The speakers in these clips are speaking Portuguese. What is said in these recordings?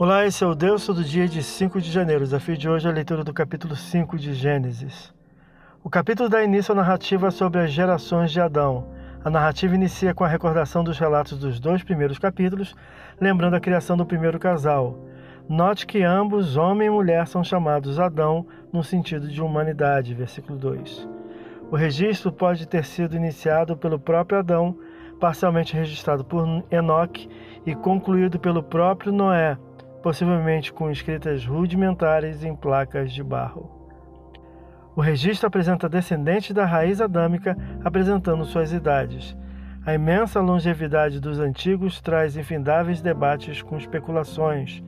Olá, esse é o Deus do dia de 5 de janeiro. O desafio de hoje é a leitura do capítulo 5 de Gênesis. O capítulo dá início à narrativa sobre as gerações de Adão. A narrativa inicia com a recordação dos relatos dos dois primeiros capítulos, lembrando a criação do primeiro casal. Note que ambos, homem e mulher, são chamados Adão no sentido de humanidade, versículo 2. O registro pode ter sido iniciado pelo próprio Adão, parcialmente registrado por Enoque e concluído pelo próprio Noé, possivelmente com escritas rudimentares em placas de barro. O registro apresenta descendentes da raiz adâmica apresentando suas idades. A imensa longevidade dos antigos traz infindáveis debates com especulações,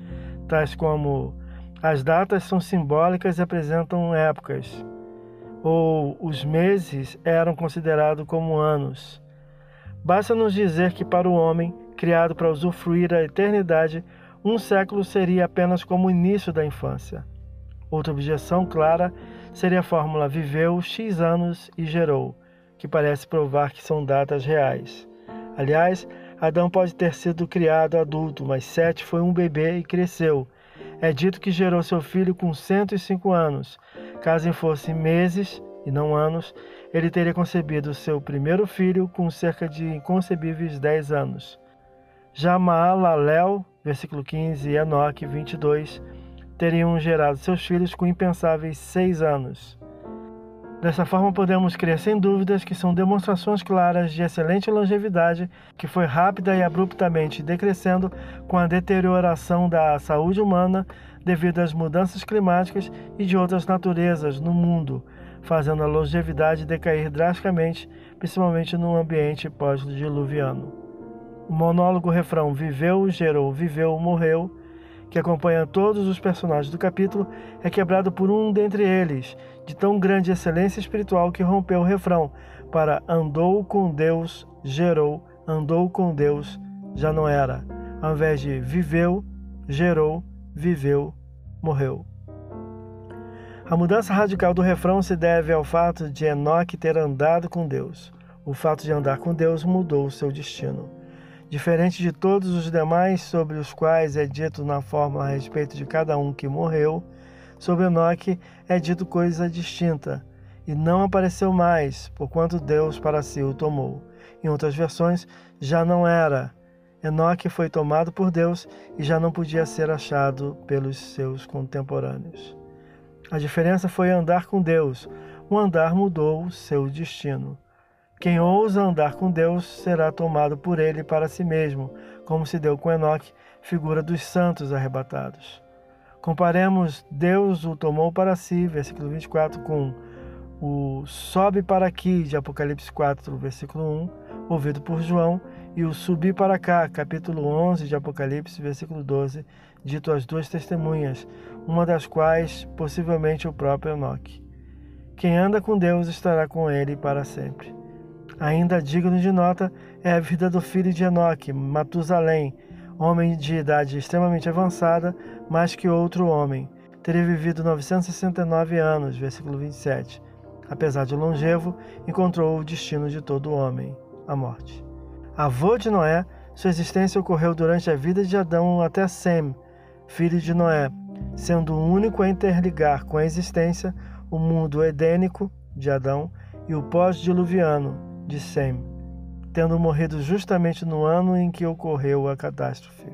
tais como as datas são simbólicas e apresentam épocas, ou os meses eram considerados como anos. Basta nos dizer que para o homem, criado para usufruir a eternidade, um século seria apenas como o início da infância. Outra objeção clara seria a fórmula viveu X anos e gerou, que parece provar que são datas reais. Aliás, Adão pode ter sido criado adulto, mas Sete foi um bebê e cresceu. É dito que gerou seu filho com 105 anos. Caso fossem meses e não anos, ele teria concebido seu primeiro filho com cerca de inconcebíveis 10 anos. Já Maalalel versículo 15, e Enoque, 22, teriam gerado seus filhos com impensáveis seis anos. Dessa forma, podemos crer sem dúvidas que são demonstrações claras de excelente longevidade que foi rápida e abruptamente decrescendo com a deterioração da saúde humana devido às mudanças climáticas e de outras naturezas no mundo, fazendo a longevidade decair drasticamente, principalmente no ambiente pós-diluviano. O monólogo refrão viveu, gerou, viveu, morreu, que acompanha todos os personagens do capítulo, é quebrado por um dentre eles, de tão grande excelência espiritual que rompeu o refrão para andou com Deus, gerou, andou com Deus, já não era, ao invés de viveu, gerou, viveu, morreu. A mudança radical do refrão se deve ao fato de Enoque ter andado com Deus. O fato de andar com Deus mudou o seu destino. Diferente de todos os demais sobre os quais é dito na fórmula a respeito de cada um que morreu, sobre Enoque é dito coisa distinta, e não apareceu mais, porquanto Deus para si o tomou. Em outras versões, já não era. Enoque foi tomado por Deus e já não podia ser achado pelos seus contemporâneos. A diferença foi andar com Deus. O andar mudou seu destino. Quem ousa andar com Deus será tomado por ele para si mesmo, como se deu com Enoque, figura dos santos arrebatados. Comparemos Deus o tomou para si, versículo 24, com o sobe para aqui de Apocalipse 4, versículo 1, ouvido por João, e o subir para cá, capítulo 11 de Apocalipse, versículo 12, dito às duas testemunhas, uma das quais possivelmente o próprio Enoque. Quem anda com Deus estará com ele para sempre. Ainda digno de nota é a vida do filho de Enoque, Matusalém, homem de idade extremamente avançada, mais que outro homem. Teria vivido 969 anos, versículo 27. Apesar de longevo, encontrou o destino de todo homem, a morte. Avô de Noé, sua existência ocorreu durante a vida de Adão até Sem, filho de Noé, sendo o único a interligar com a existência o mundo edênico de Adão e o pós-diluviano de Sem, tendo morrido justamente no ano em que ocorreu a catástrofe.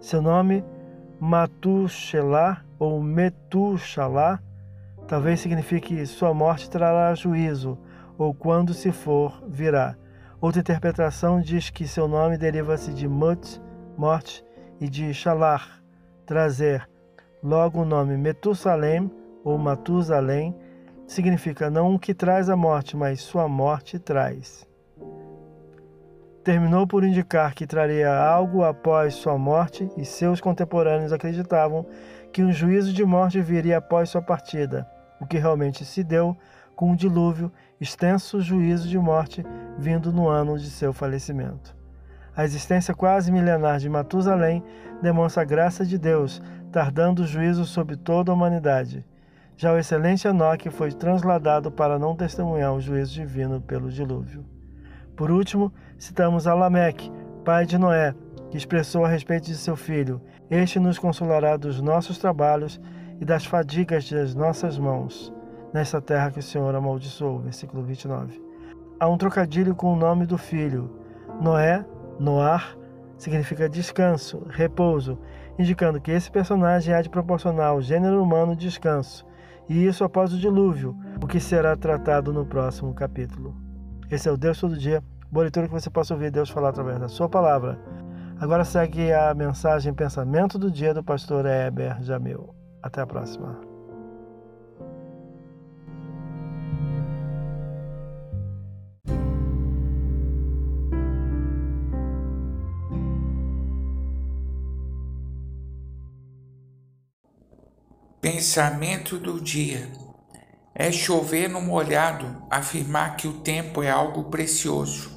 Seu nome, Matuxelá ou Metuxalá, talvez signifique sua morte trará juízo, ou quando se for, virá. Outra interpretação diz que seu nome deriva-se de Mut, morte, e de Shalar, trazer. Logo o nome Metusalém ou Matusalém significa não o que traz a morte, mas sua morte traz. Terminou por indicar que traria algo após sua morte, e seus contemporâneos acreditavam que um juízo de morte viria após sua partida, o que realmente se deu com um dilúvio, extenso juízo de morte vindo no ano de seu falecimento. A existência quase milenar de Matusalém demonstra a graça de Deus, tardando o juízo sobre toda a humanidade. Já o excelente Enoque foi transladado para não testemunhar o juízo divino pelo dilúvio. Por último, citamos a Lameque, pai de Noé, que expressou a respeito de seu Filho. Este nos consolará dos nossos trabalhos e das fadigas das nossas mãos, nesta terra que o Senhor amaldiçoou. Versículo 29. Há um trocadilho com o nome do filho. Noé, Noar, significa descanso, repouso, indicando que esse personagem há de proporcionar ao gênero humano descanso, e isso após o dilúvio, o que será tratado no próximo capítulo. Esse é o Deus Todo Dia, boa leitura que você possa ouvir Deus falar através da sua palavra. Agora segue a mensagem Pensamento do Dia do pastor Heber Jamil. Até a próxima. Pensamento do dia. É chover no molhado afirmar que o tempo é algo precioso,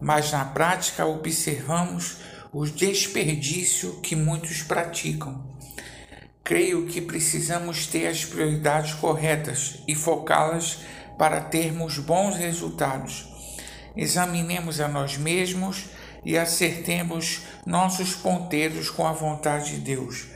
mas na prática observamos o desperdício que muitos praticam. Creio que precisamos ter as prioridades corretas e focá-las para termos bons resultados. Examinemos a nós mesmos e acertemos nossos ponteiros com a vontade de Deus